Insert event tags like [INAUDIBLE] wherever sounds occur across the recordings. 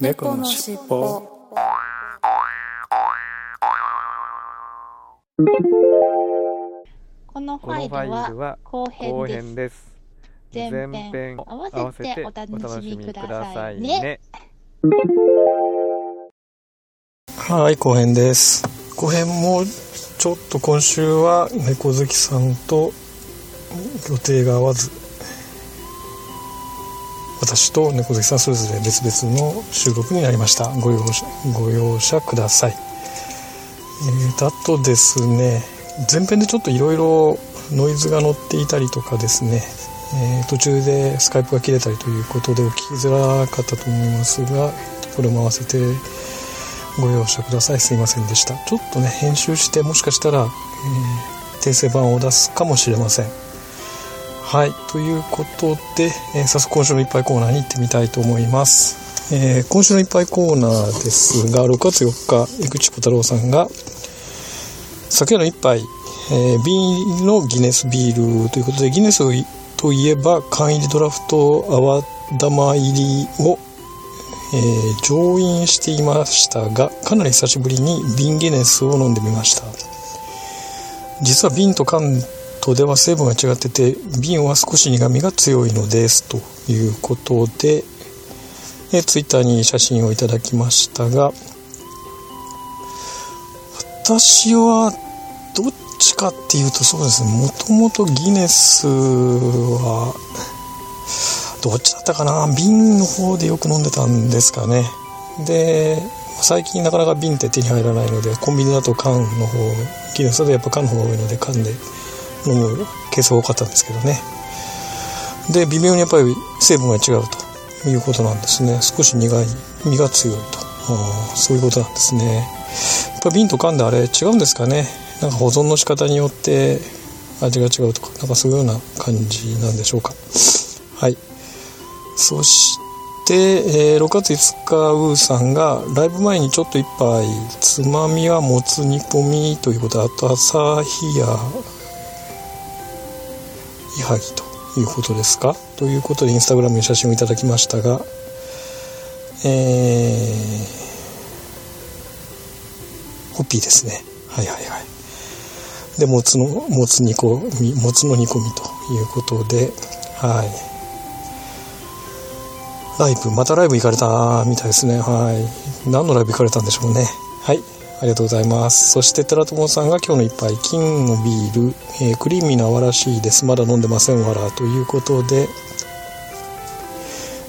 猫のしっぽこのファイルは後後編です。編です。前編前編合わせてお楽しみくださいね。はい後編です後編もちょっと今週は猫好きさんと予定が合わず私と猫好きさんそれぞれ別々の収録になりました。ご容赦ご容赦ください。えーとあとですね前編でちょっといろいろノイズが乗っていたりとかですね、えー途中でスカイプが切れたりということでお聞きづらかったと思いますがこれも合わせてご容赦ください。すいませんでした。ちょっとね編集してもしかしたら、えー訂正版を出すかもしれません。はい。ということで、えー早速今週のいっぱいコーナーに行ってみたいと思います、えー今週のいっぱいコーナーですが6月4日江口小太郎さんが昨夜の一杯、えー瓶のギネスビールということでギネスといえば缶入りドラフト泡玉入りをえー上飲していましたがかなり久しぶりに瓶ギネスを飲んでみました。実は瓶と缶とでは成分が違ってて瓶は少し苦みが強いのですということで、え、ツイッターに写真をいただきましたが私はどっちかっていうとそうですねもともとギネスはどっちだったかな瓶の方でよく飲んでたんですかね。で最近なかなか瓶って手に入らないのでコンビニだと缶の方ギネスだとやっぱ缶の方が多いので缶で飲むケースが多かったんですけどね。で微妙にやっぱり成分が違うということなんですね。少し苦い身が強いと。あそういうことなんですね。やっぱ瓶と缶であれ違うんですかね。なんか保存の仕方によって味が違うとかなんかそういうような感じなんでしょうか。はい。そして、えー6月5日ウーさんがライブ前にちょっと一杯つまみはもつ煮込みということであと朝日やいはぎということですか？ということでインスタグラムに写真をいただきましたがえー、ホッピーですね。はいはいはい。でもつのもつ煮込みもつの煮込みということではい。ライブまたライブ行かれたみたいですね。はい。何のライブ行かれたんでしょうね。はい。ありがとうございます。そして寺友さんが今日の一杯金のビール、えークリーミーな泡らしいです。まだ飲んでませんわらということで。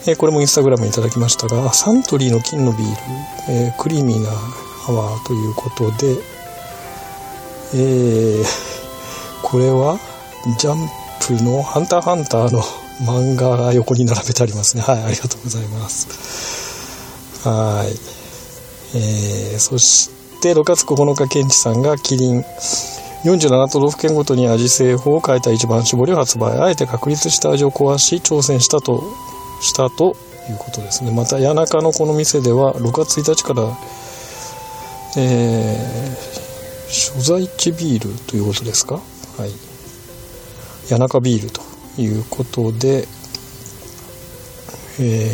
えーこれもインスタグラムにいただきましたがサントリーの金のビール、えークリーミーな泡ということで。えーこれはジャンプの「ハンターハンター」の漫画が横に並べてありますね。はいありがとうございます。はい。えーそして6月9日ケンチさんがキリン。47都道府県ごとに味製法を変えた一番搾りを発売。あえて確立した味を壊し挑戦したとしたということですね。また谷中のこの店では6月1日からえー所在地ビールということですか？はい。谷中ビールということでえ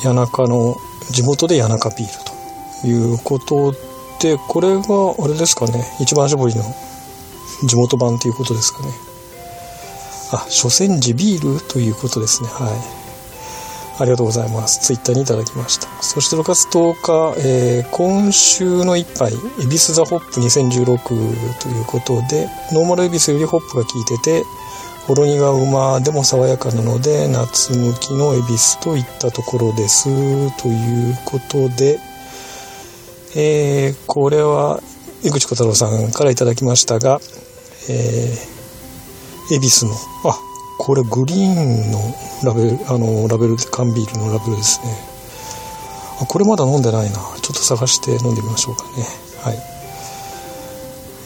ー谷中の地元で谷中ビール。いうことでこれがあれですかね。一番搾りの地元版ということですかね。あ所詮地ビールということですね。はい。ありがとうございます。ツイッターにいただきました。そして6月10日、えー今週の一杯エビスザホップ2016ということでノーマルエビスよりホップが効いててほろ苦うまでも爽やかなので夏向きのエビスといったところです。ということでえーこれは江口小太郎さんからいただきましたが、えー、恵比寿のあこれグリーンのラベルあのラベル缶ビールのラベルですね。あこれまだ飲んでないな。ちょっと探して飲んでみましょうかね。はい。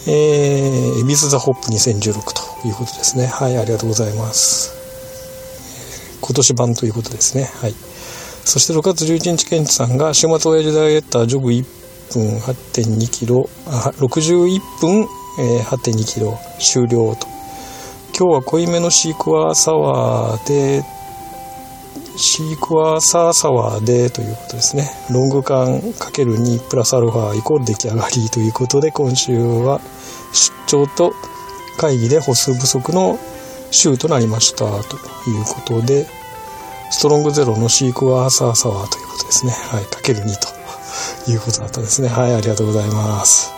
えー、恵比寿ザホップ2016ということですね。はいありがとうございます。今年版ということですね。はい。そして6月11日ケンチさんが週末親父ダイエッタージョグ1分8.2キロあ61分、えー8.2キロ終了と今日は濃いめのシークワーサワーでシークワーサーサワーでということですね。ロング缶 ×2 プラスアルファイコール出来上がりということで、今週は出張と会議で歩数不足の週となりましたということで、ストロングゼロのシークワーサーサワーということですね。はい、かける2ということだったですね。はい、ありがとうございます。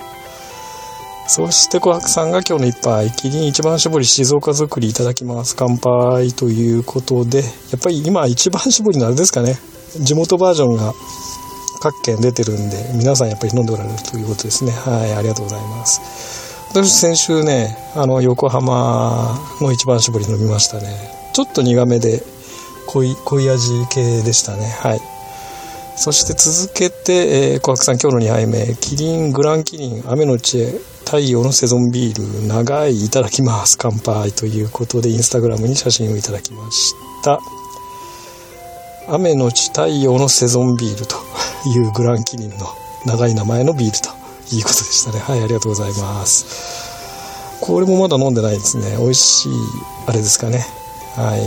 そして琥珀さんが今日の一杯、キリン一番搾り静岡作りいただきます。乾杯ということで、やっぱり今一番搾りのあれですかね。地元バージョンが各県出てるんで、皆さんやっぱり飲んでおられるということですね。はい、ありがとうございます。私先週ね、あの、横浜の一番搾り飲みましたね。ちょっと苦めで、濃い、濃い味系でしたね。はい。そして続けて、えー、小白さん今日の2杯目、キリングランキリン雨の知恵太陽のセゾンビール長いいただきます。乾杯ということでインスタグラムに写真をいただきました。雨のち太陽のセゾンビールというグランキリンの長い名前のビールということでしたね。はいありがとうございます。これもまだ飲んでないですね。美味しいあれですかね。はい。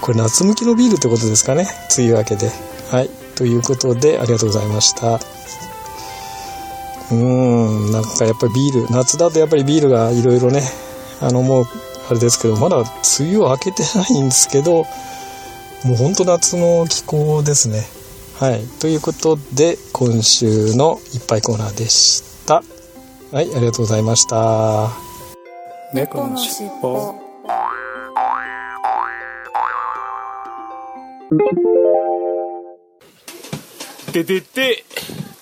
これ夏向きのビールってことですかね。梅雨明けで。はい。ということでありがとうございました。うーんなんかやっぱりビール夏だとやっぱりビールがいろいろねあのもうあれですけどまだ梅雨を明けてないんですけどもうほんと夏の気候ですね。はい。ということで今週のいっぱいコーナーでした。はいありがとうございました。猫のしっぽ。ててて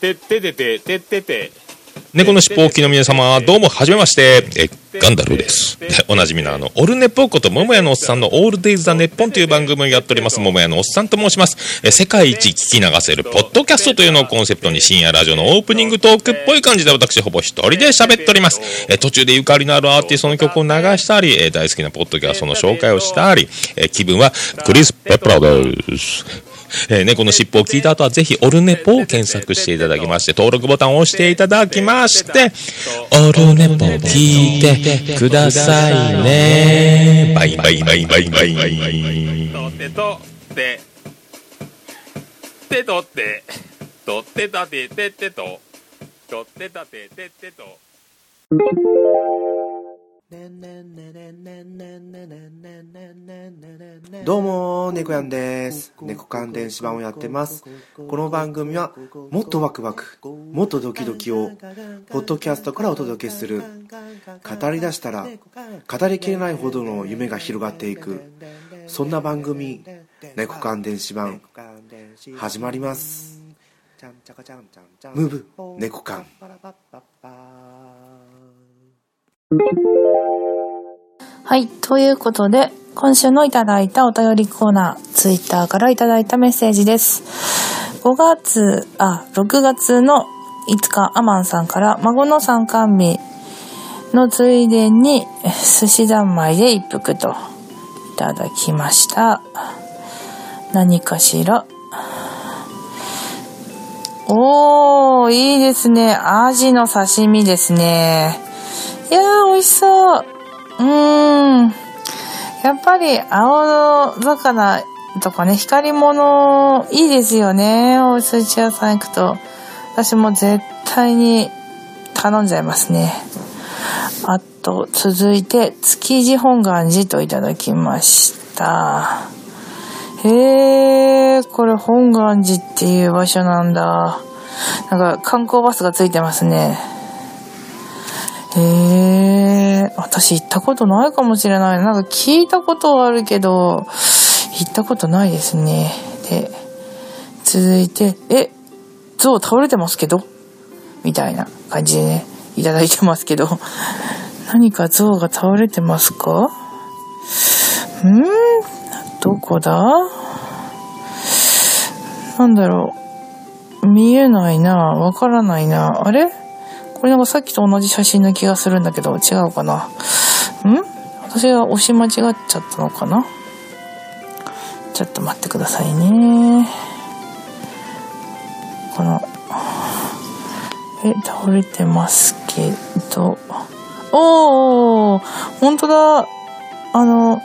てっててててってて猫のしっぽおきの皆様、どうも、はじめまして。え、ガンダルです。で、[LAUGHS] おなじみのあの、オルネポこと桃屋のおっさんのオールデイズ・ザ・ネッポンという番組をやっております、桃屋のおっさんと申します。え、世界一聞き流せるポッドキャストというのをコンセプトに深夜ラジオのオープニングトークっぽい感じで私ほぼ一人で喋っております。え、途中でゆかりのあるアーティストの曲を流したり、え、大好きなポッドキャストの紹介をしたり、え、気分はクリス・ペプラです。えー、猫の尻尾を聞いた後はぜひオルネポを検索していただきまして、登録ボタンを押していただきまして、オルネポ聞いてくださいね。バイバイバイバイバイ。とってとって、てとって、とってたててってと、とってたててってと。どうも、猫やんです。猫関電子版をやってます。この番組は、もっとワクワク、もっとドキドキを、ポッドキャストからお届けする。語り出したら、語りきれないほどの夢が広がっていく。そんな番組、猫関電子版、始まります。ムーブ、猫缶。はい。ということで、今週のいただいたお便りコーナー、ツイッターからいただいたメッセージです。5月、あ、6月の5日、アマンさんから、孫の参観日のついでに、寿司三昧で一服といただきました。何かしら？おー、いいですね。アジの刺身ですね。いやー、美味しそう。うーん。やっぱり青の魚とかね、光り物いいですよね。お寿司屋さん行くと。私も絶対に頼んじゃいますね。あと、続いて、築地本願寺といただきました。へえ、これ本願寺っていう場所なんだ。なんか観光バスがついてますね。へえ、私行ったことないかもしれない。なんか聞いたことはあるけど、行ったことないですね。で、続いて、え、象倒れてますけど？みたいな感じでね、いただいてますけど、何か象が倒れてますか？んどこだ？なんだろう。見えないな。わからないな。あれ？これなんかさっきと同じ写真な気がするんだけど、違うかな？ん？私が押し間違っちゃったのかな？ちょっと待ってくださいね。この、え、倒れてますけど、おー。本当だ。あの、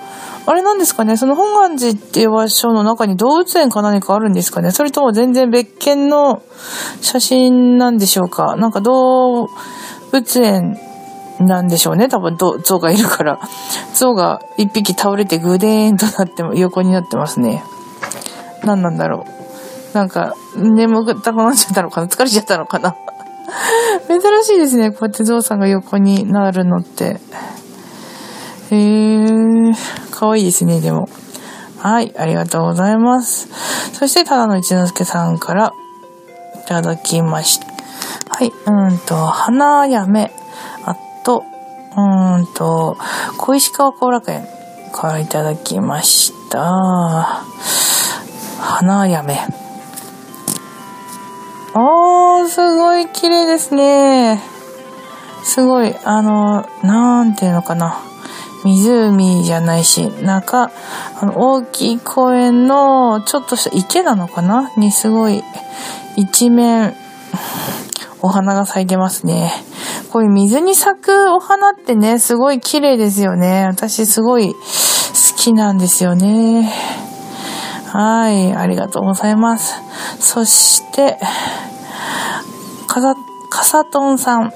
あれなんですかね？その本願寺っていう場所の中に動物園か何かあるんですかね？それとも全然別件の写真なんでしょうか？なんか動物園なんでしょうね？多分、象がいるから。象が一匹倒れてグデーンとなっても、横になってますね。何なんだろう？なんか、眠たくなっちゃったのかな？疲れちゃったのかな？珍しいですね。こうやってゾウさんが横になるのって。へー、かわいいですね、でも。はい、ありがとうございます。そして、ただの一之輔さんからいただきました。はい、うんと、花やめ、あと、うんと、小石川後楽園からいただきました。花やめ。おー、すごい綺麗ですね。すごい、あの、なんていうのかな。湖じゃないし、なんか、あの、大きい公園の、ちょっとした池なのかな？にすごい、一面、お花が咲いてますね。こういう水に咲くお花ってね、すごい綺麗ですよね。私すごい好きなんですよね。はい、ありがとうございます。そして、かさ、かさとんさん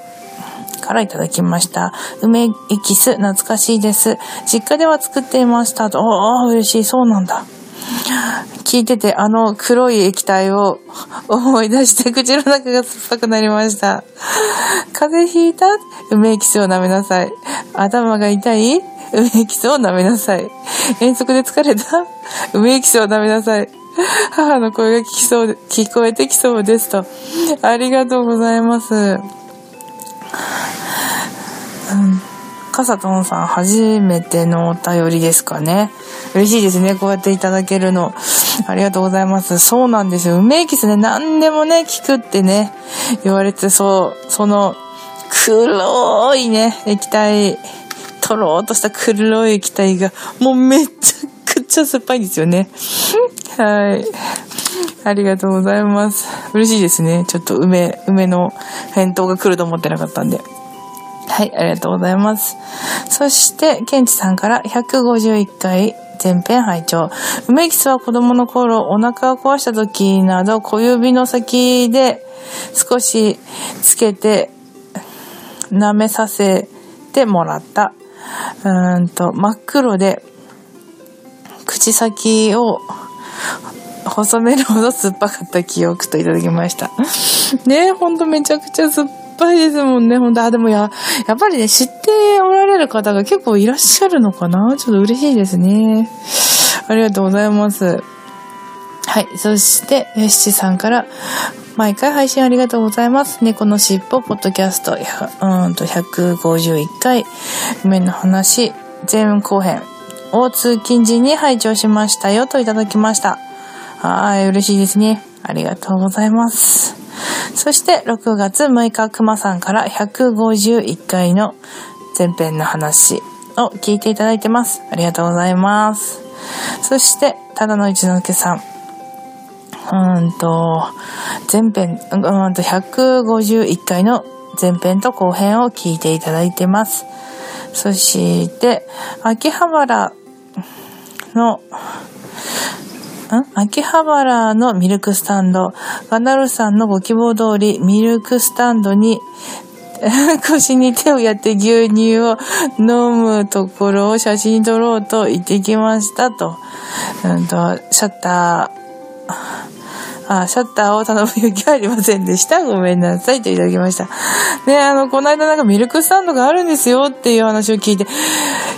からいただきました。梅エキス、懐かしいです。実家では作っていましたと。おー、嬉しい、そうなんだ。聞いてて、あの黒い液体を [LAUGHS] 思い出して口の中が酸っぱくなりました。風邪ひいた？梅エキスを舐めなさい。頭が痛い？梅エキスを舐めなさい。遠足で疲れた？梅エキスを舐めなさい。母の声が聞きそう、聞こえてきそうですと。ありがとうございます。うん。かさとんさん、初めてのお便りですかね。嬉しいですね。こうやっていただけるの。ありがとうございます。そうなんですよ。梅エキスね、何でもね、聞くってね、言われて、そう、その、黒いね、液体、とろーっとした黒い液体が、もうめっちゃくちゃ酸っぱいですよね。はい。ありがとうございます。嬉しいですね。ちょっと梅、梅の返答が来ると思ってなかったんで。はい、ありがとうございます。そして、ケンチさんから151回前編拝聴梅キスは子供の頃お腹を壊した時など小指の先で少しつけて舐めさせてもらった。うんと、真っ黒で口先を細めるほど酸っぱかった記憶といただきました。[LAUGHS] ね、ほんとめちゃくちゃ酸っぱいですもんね、ほんと。あ、でもや、やっぱりね、知っておられる方が結構いらっしゃるのかな？ちょっと嬉しいですね。ありがとうございます。はい。そして、七さんから、毎回配信ありがとうございます。猫のしっぽ、ポッドキャスト、うんと、151回、夢の話、全後編を通勤時に拝聴しましたよといただきました。はい、嬉しいですね。ありがとうございます。そして、6月6日、熊さんから151回の前編の話を聞いていただいてます。ありがとうございます。そして、ただの一之輔さん。うんと、前編、うんと、151回の前編と後編を聞いていただいてます。そして、秋葉原の、ん？秋葉原のミルクスタンド、ガナルさんのご希望通り、ミルクスタンドに [LAUGHS] 腰に手をやって牛乳を飲むところを写真撮ろうと言ってきましたと。うんと、シャッター、あ、シャッターを頼む勇気はありませんでした。ごめんなさいといただきました。ね、あの、この間なんかミルクスタンドがあるんですよっていう話を聞いて、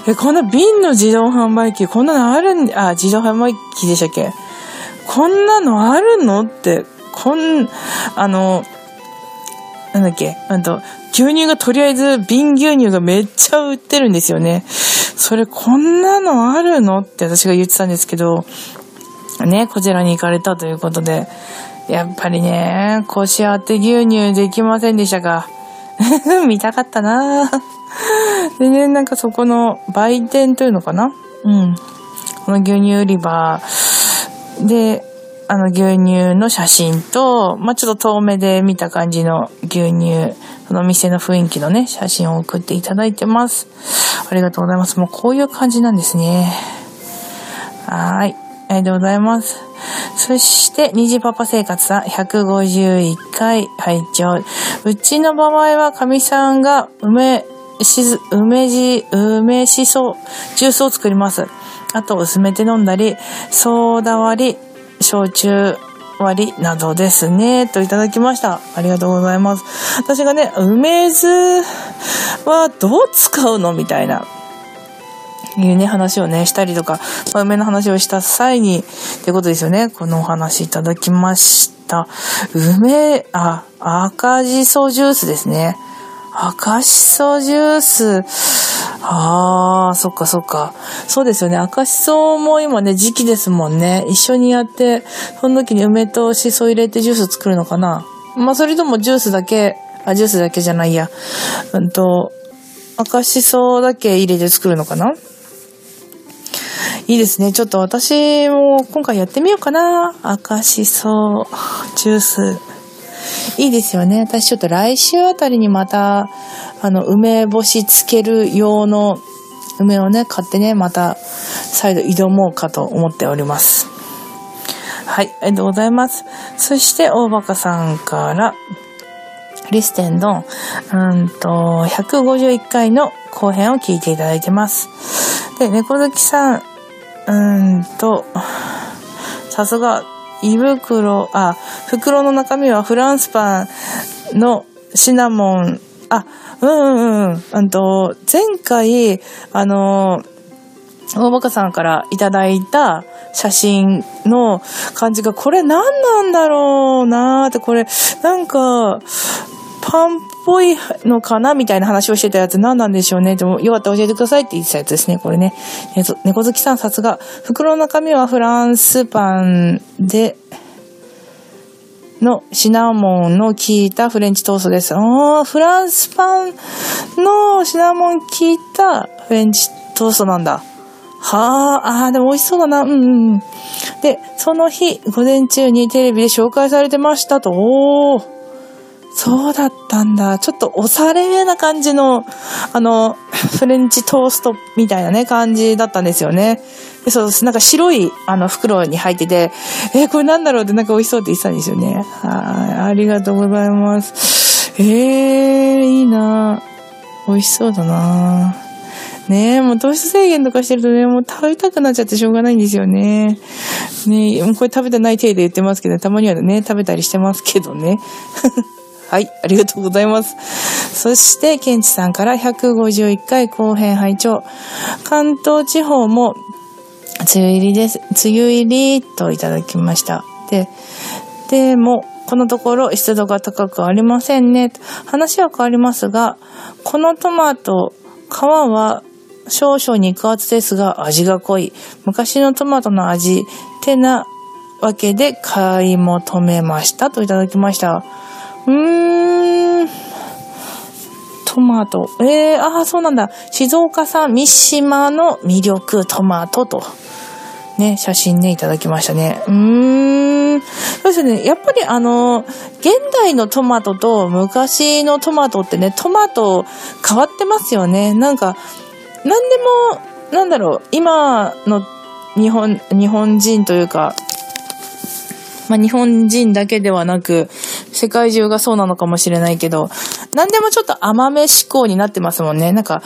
え、こんな瓶の自動販売機、こんなのあるん、あ、自動販売機でしたっけ？こんなのあるのって、こん、あの、なんだっけ、あと、牛乳がとりあえず瓶牛乳がめっちゃ売ってるんですよね。それこんなのあるのって私が言ってたんですけど、ね、こちらに行かれたということで、やっぱりね、腰当て牛乳できませんでしたが、[LAUGHS] 見たかったなでね、なんかそこの売店というのかなうん。この牛乳売り場で、あの牛乳の写真と、まあ、ちょっと遠目で見た感じの牛乳、その店の雰囲気のね、写真を送っていただいてます。ありがとうございます。もうこういう感じなんですね。はい。ありがとうございます。そして、虹パパ生活さん、151回拝聴うちの場合は、神さんが梅、しず、梅じ、梅しそジュースを作ります。あと、薄めて飲んだり、ソーダ割り、焼酎割りなどですね。といただきました。ありがとうございます。私がね、梅酢はどう使うの？みたいな。いうね、話をね、したりとか、まあ、梅の話をした際に、ってことですよね。このお話いただきました。梅、あ、赤じそジュースですね。赤しそジュース。ああ、そっかそっか。そうですよね。赤しそも今ね、時期ですもんね。一緒にやって、その時に梅としそ入れてジュース作るのかな。まあ、それともジュースだけ、あ、ジュースだけじゃないや。うんと、赤しそだけ入れて作るのかないいですね。ちょっと私も今回やってみようかな。赤しそジュース。いいですよね。私ちょっと来週あたりにまた、あの、梅干しつける用の梅をね、買ってね、また再度挑もうかと思っております。はい、ありがとうございます。そして、大バカさんから、リステンの、うんと、151回の後編を聞いていただいてます。で、猫好きさん、うんと、さすが、胃袋、あ、袋の中身はフランスパンのシナモン、あ、うんうんうん。うんと、前回、あの、大バカさんからいただいた写真の感じが、これ何なんだろうなーって、これ、なんか、パンっぽいのかなみたいな話をしてたやつ何なんでしょうね。でも、よかったら教えてくださいって言ってたやつですね、これね。えっと猫好きさんさすが。袋の中身はフランスパンで、のシナモンの効いたフレンチトーストです。ああ、フランスパンのシナモン効いたフレンチトーストなんだ。はあ、ああ、でも美味しそうだな。うんうんうん。で、その日、午前中にテレビで紹介されてましたと。おー。そうだったんだ。ちょっとおしゃれな感じの、あの、フレンチトーストみたいなね、感じだったんですよね。でそうです。なんか白い、あの、袋に入ってて、えー、これなんだろうってなんか美味しそうって言ってたんですよね。はい。ありがとうございます。えー、いいな美味しそうだなねえ、もう糖質制限とかしてるとね、もう食べたくなっちゃってしょうがないんですよね。ねえ、もうこれ食べてない体で言ってますけど、たまにはね、食べたりしてますけどね。[LAUGHS] はい、ありがとうございます。そして、ケンチさんから151回後編拝聴関東地方も、梅雨入りです。梅雨入りといただきました。で、でも、このところ湿度が高くありませんね。話は変わりますが、このトマト、皮は少々肉厚ですが味が濃い。昔のトマトの味ってなわけで買い求めましたといただきました。うーん。トマト。えー、ああ、そうなんだ。静岡産三島の魅力トマトと。ね、写真ね、いただきましたね。うーん。そうですね。やっぱりあの、現代のトマトと昔のトマトってね、トマト変わってますよね。なんか、なんでも、なんだろう、今の日本、日本人というか、まあ、日本人だけではなく、世界中がそうなのかもしれないけど、何でもちょっと甘め思考になってますもんね。なんか、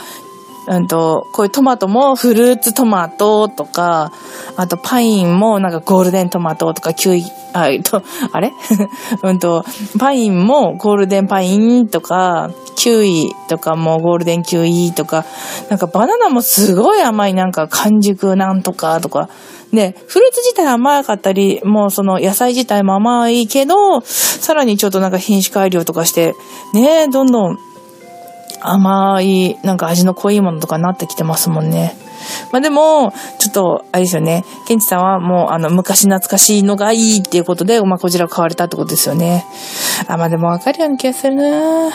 うんと、こういうトマトもフルーツトマトとか、あとパインもなんかゴールデントマトとかキウイ、あ、えっと、[LAUGHS] あれ？[LAUGHS] うんと、パインもゴールデンパインとか、キウイとかもゴールデンキウイとか、なんかバナナもすごい甘いなんか完熟なんとかとか、で、フルーツ自体甘かったり、もうその野菜自体も甘いけど、さらにちょっとなんか品種改良とかして、ね、どんどん甘い、なんか味の濃いものとかなってきてますもんね。まあでも、ちょっと、あれですよね。ケンチさんはもう、あの、昔懐かしいのがいいっていうことで、まあこちらを買われたってことですよね。あ、まあでもわかるような気がするなやっ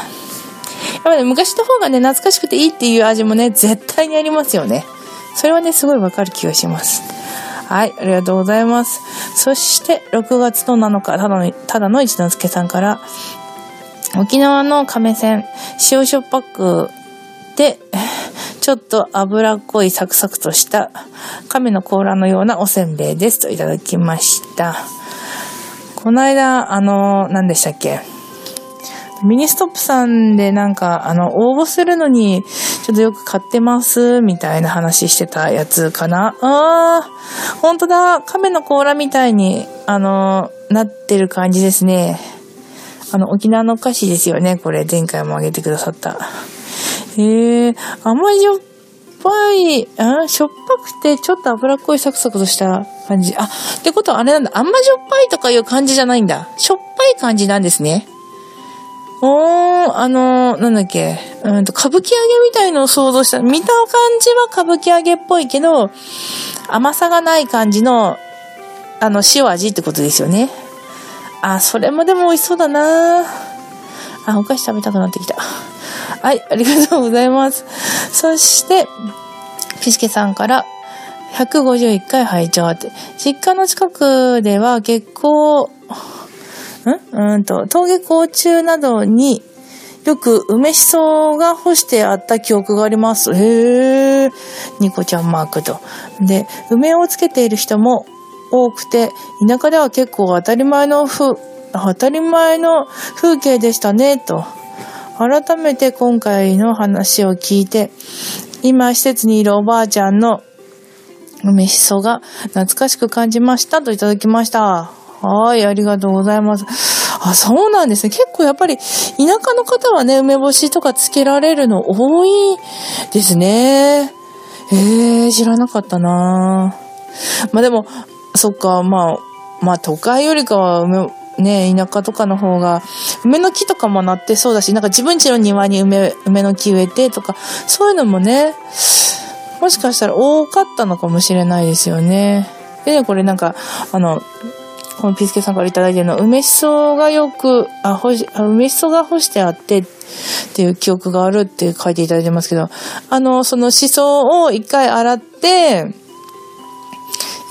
ぱ、ね、昔の方がね、懐かしくていいっていう味もね、絶対にありますよね。それはね、すごいわかる気がします。はい、ありがとうございます。そして、6月の7日、ただの、ただの一之輔さんから、沖縄の亀せん、塩塩パックで、ちょっと脂っこいサクサクとした亀の甲羅のようなおせんべいですといただきました。この間、あの、何でしたっけ？ミニストップさんでなんか、あの、応募するのに、ちょっとよく買ってます、みたいな話してたやつかな。あー、ほんとだ、亀の甲羅みたいに、あの、なってる感じですね。あの、沖縄のお菓子ですよね、これ。前回もあげてくださった。えー、甘じょっぱい、あしょっぱくて、ちょっと脂っこいサクサクとした感じ。あ、ってことはあれなんだ。甘じょっぱいとかいう感じじゃないんだ。しょっぱい感じなんですね。おー、あのー、なんだっけ、うんと、歌舞伎揚げみたいのを想像した。見た感じは歌舞伎揚げっぽいけど、甘さがない感じの、あの、塩味ってことですよね。あ、それもでも美味しそうだなあ、お菓子食べたくなってきた。はい、ありがとうございます。そして、ピスケさんから、151回拝聴って。実家の近くでは結構、ん？うんと、登下校中などによく梅しそが干してあった記憶があります。へー。ニコちゃんマークと。で、梅をつけている人も多くて、田舎では結構当たり前の風、当たり前の風景でしたね、と。改めて今回の話を聞いて、今施設にいるおばあちゃんの梅しそが懐かしく感じましたといただきました。はい、ありがとうございます。あ、そうなんですね。結構やっぱり田舎の方はね、梅干しとかつけられるの多いですね。えー、知らなかったなまあでも、そっか、まあ、まあ都会よりかは梅、ね、田舎とかの方が、梅の木とかもなってそうだし、なんか自分家の庭に梅、梅の木植えてとか、そういうのもね、もしかしたら多かったのかもしれないですよね。でね、これなんか、あの、このピスケさんからいただいてるの、梅しそがよく、あ、ほし、梅しそが干してあって、っていう記憶があるって書いていただいてますけど、あの、そのしそを一回洗って、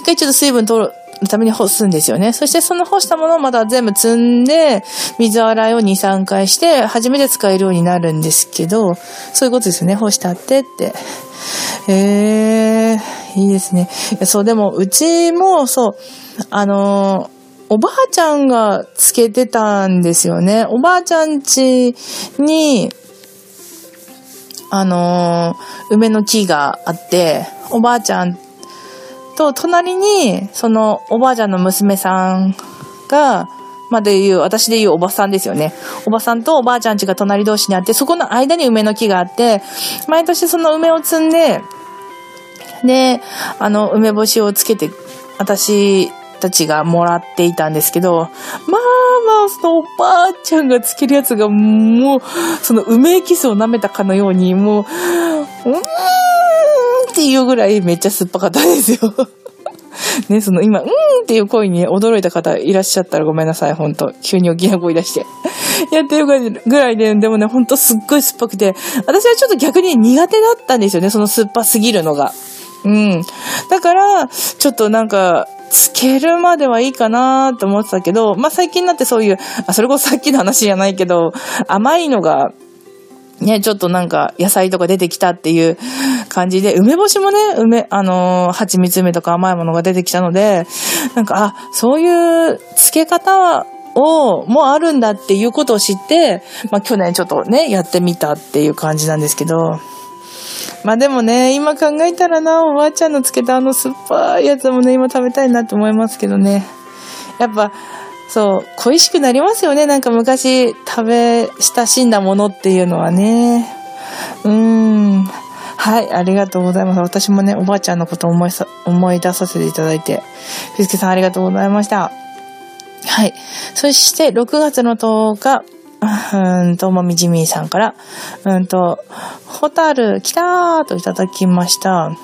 一回ちょっと水分取る、ために干すんですよね。そしてその干したものをまた全部積んで、水洗いを2、3回して、初めて使えるようになるんですけど、そういうことですよね。干したってって。へえー、いいですね。そう、でも、うちも、そう、あのおばあちゃんがつけてたんですよね。おばあちゃん家に、あの、梅の木があって、おばあちゃんと、隣に、その、おばあちゃんの娘さんが、まで言う、私で言うおばさんですよね。おばさんとおばあちゃん家が隣同士にあって、そこの間に梅の木があって、毎年その梅を摘んで、で、あの、梅干しをつけて、私たちがもらっていたんですけど、まあまあ、そのおばあちゃんがつけるやつが、もう、その梅エキスを舐めたかのように、もう、うーんっていうぐらいめっちゃ酸っぱかったんですよ。[LAUGHS] ね、その今、うーんっていう声に驚いた方いらっしゃったらごめんなさい、ほんと。急に大きな声出して。[LAUGHS] やってるぐらいで、でもね、ほんとすっごい酸っぱくて、私はちょっと逆に苦手だったんですよね、その酸っぱすぎるのが。うん。だから、ちょっとなんか、つけるまではいいかなと思ってたけど、まあ、最近になってそういう、あ、それこそさっきの話じゃないけど、甘いのがね、ちょっとなんか野菜とか出てきたっていう感じで、梅干しもね、梅、あのー、蜂蜜梅とか甘いものが出てきたので、なんか、あ、そういう漬け方を、もあるんだっていうことを知って、まあ去年ちょっとね、やってみたっていう感じなんですけど、まあでもね、今考えたらな、おばあちゃんの漬けたあの酸っぱいやつもね、今食べたいなと思いますけどね。やっぱ、そう、恋しくなりますよね。なんか昔食べ親しんだものっていうのはね。うーん。はい、ありがとうございます。私もね、おばあちゃんのこと思いさ、思い出させていただいて、ふすけさんありがとうございました。はい。そして、6月の10日、うんと、もみじみーさんから、うんと、ホタル来たーといただきました。ん？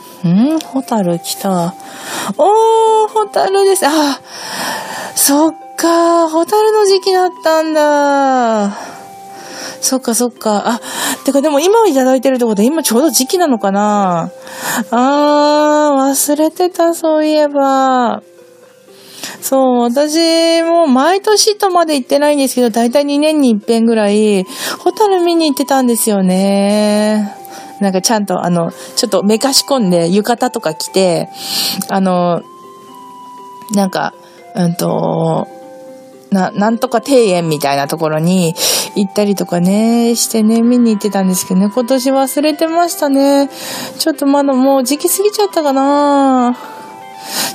ホタル来た？ー。おー、ホタルです。あ、そっか、ホタルの時期だったんだ。そっかそっか。あ、てかでも今いただいてるとこで今ちょうど時期なのかなあー、忘れてた、そういえば。そう、私も毎年とまで行ってないんですけど、だいたい2年に一遍ぐらい、ホタル見に行ってたんですよね。なんかちゃんとあの、ちょっとめかし込んで浴衣とか着て、あの、なんか、うんと、な、なんとか庭園みたいなところに行ったりとかね、してね、見に行ってたんですけどね、今年忘れてましたね。ちょっとまだもう時期過ぎちゃったかな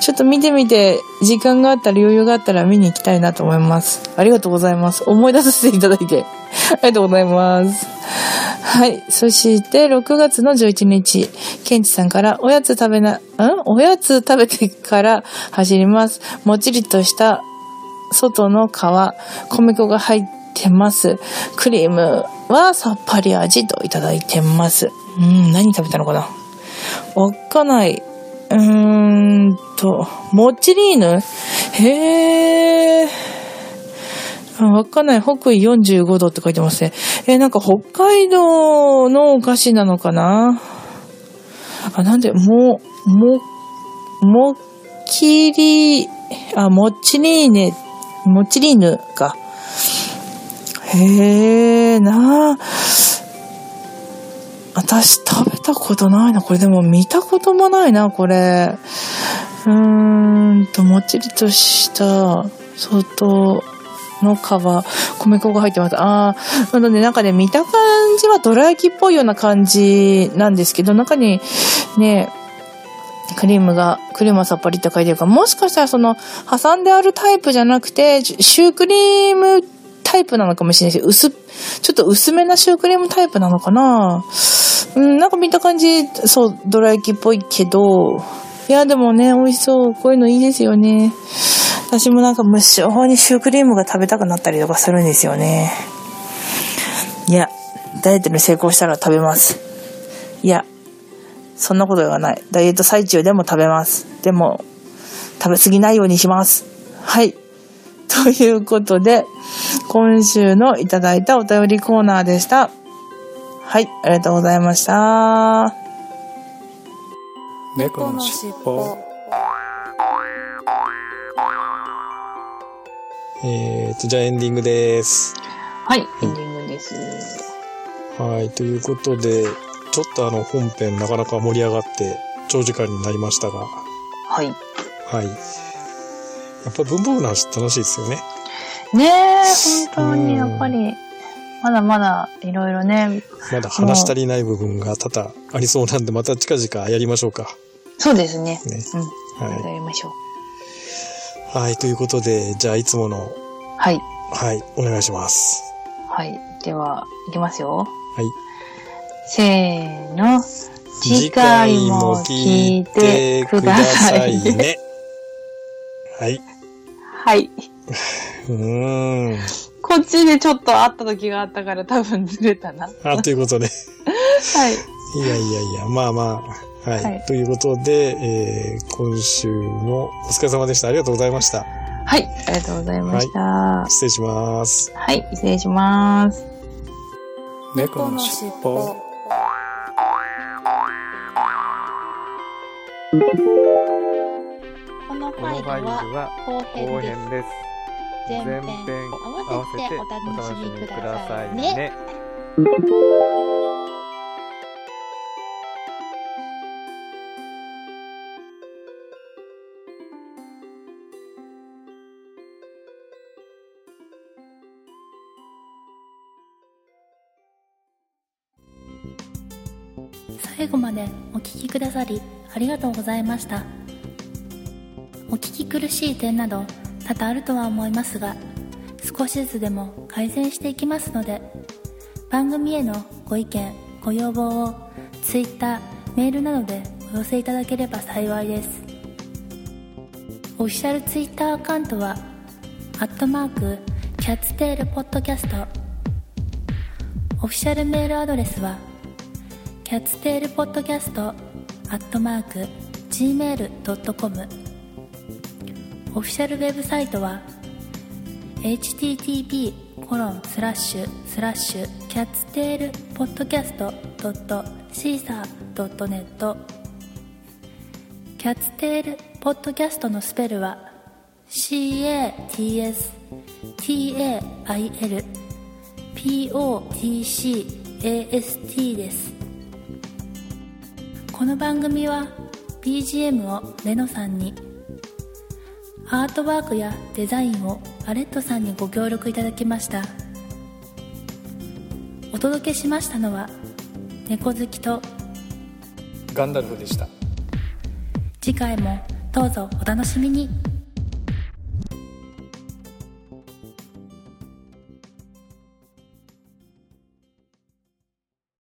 ちょっと見てみて、時間があったら余裕があったら見に行きたいなと思います。ありがとうございます。思い出させていただいて。[LAUGHS] ありがとうございます。はい。そして、6月の11日、ケンチさんから、おやつ食べな、ん？おやつ食べてから走ります。もちりとした外の皮、米粉が入ってます。クリームはさっぱり味といただいてます。うん、何食べたのかな？わっかない。うーんと、モッチリーヌ？へー。わかんない。北緯45度って書いてますね。えー、なんか北海道のお菓子なのかな？あ、なんで、も、も、もっきり、あ、もっちりーね、もっちりーぬか。へえ、なあ。私食べたことないな。これでも見たこともないな、これ。うーんと、もっちりとした外の皮、米粉が入ってます。ああ、なのでなんかね、見た感じはどら焼きっぽいような感じなんですけど、中にね、クリームが、クリームはさっぱりって書いてるか、もしかしたらその、挟んであるタイプじゃなくて、シュークリームタイプなのかもしれないし、薄、ちょっと薄めなシュークリームタイプなのかな？うん、なんか見た感じ、そう、どら焼きっぽいけど、いや、でもね、美味しそう。こういうのいいですよね。私もなんか無性にシュークリームが食べたくなったりとかするんですよね。いや、ダイエットに成功したら食べます。いや、そんなことではない。ダイエット最中でも食べます。でも、食べ過ぎないようにします。はい。ということで、今週のいただいたお便りコーナーでした。はい、ありがとうございました。猫のしっぽ。えーと、じゃあエンディングです。はい、エンディングです。はい、ということで、ちょっとあの本編なかなか盛り上がって長時間になりましたが。はい。はい。やっぱ文房具の話楽しいですよね。ねえ、本当にやっぱり、まだまだいろいろね。まだ話し足りない部分が多々ありそうなんで、また近々やりましょうか。そうですね。ね。うん。はい。やりましょう。はい、ということで、じゃあいつもの。はい。はい、お願いします。はい。では、いきますよ。はい。せーの。次回も聞いてくださいね。はい。はい。うーん。こっちでちょっと会った時があったから多分ずれたな。あ、ということで。はい。いやいやいや、まあまあ。はい。はい、ということで、えー、今週もお疲れ様でした。ありがとうございました。はい。ありがとうございました。はい、失礼します。はい。失礼します。猫のしっぽ。このファイルは後編です。前編合わせてお楽しみくださいね。最後までお聞きくださりありがとうございました。お聞き苦しい点など多々あるとは思いますが少しずつでも改善していきますので番組へのご意見ご要望を Twitter メールなどでお寄せいただければ幸いです。オフィシャル Twitter アカウントはアットマークキャッツテールポッドキャスト。オフィシャルメールアドレスはキャッツテールポッドキャストアットマーク gmail.com オフィシャルウェブサイトは http コロンスラッシュスラッシュキャッツテールポッドキャストドット Seesaa ドットネット。キャッツテールポッドキャストのスペルは CATSTAIL POTCAST です。この番組は BGM をレノさんにアートワークやデザインをアレットさんにご協力いただきました。お届けしましたのは猫好きとガンダルフでした。次回もどうぞお楽しみに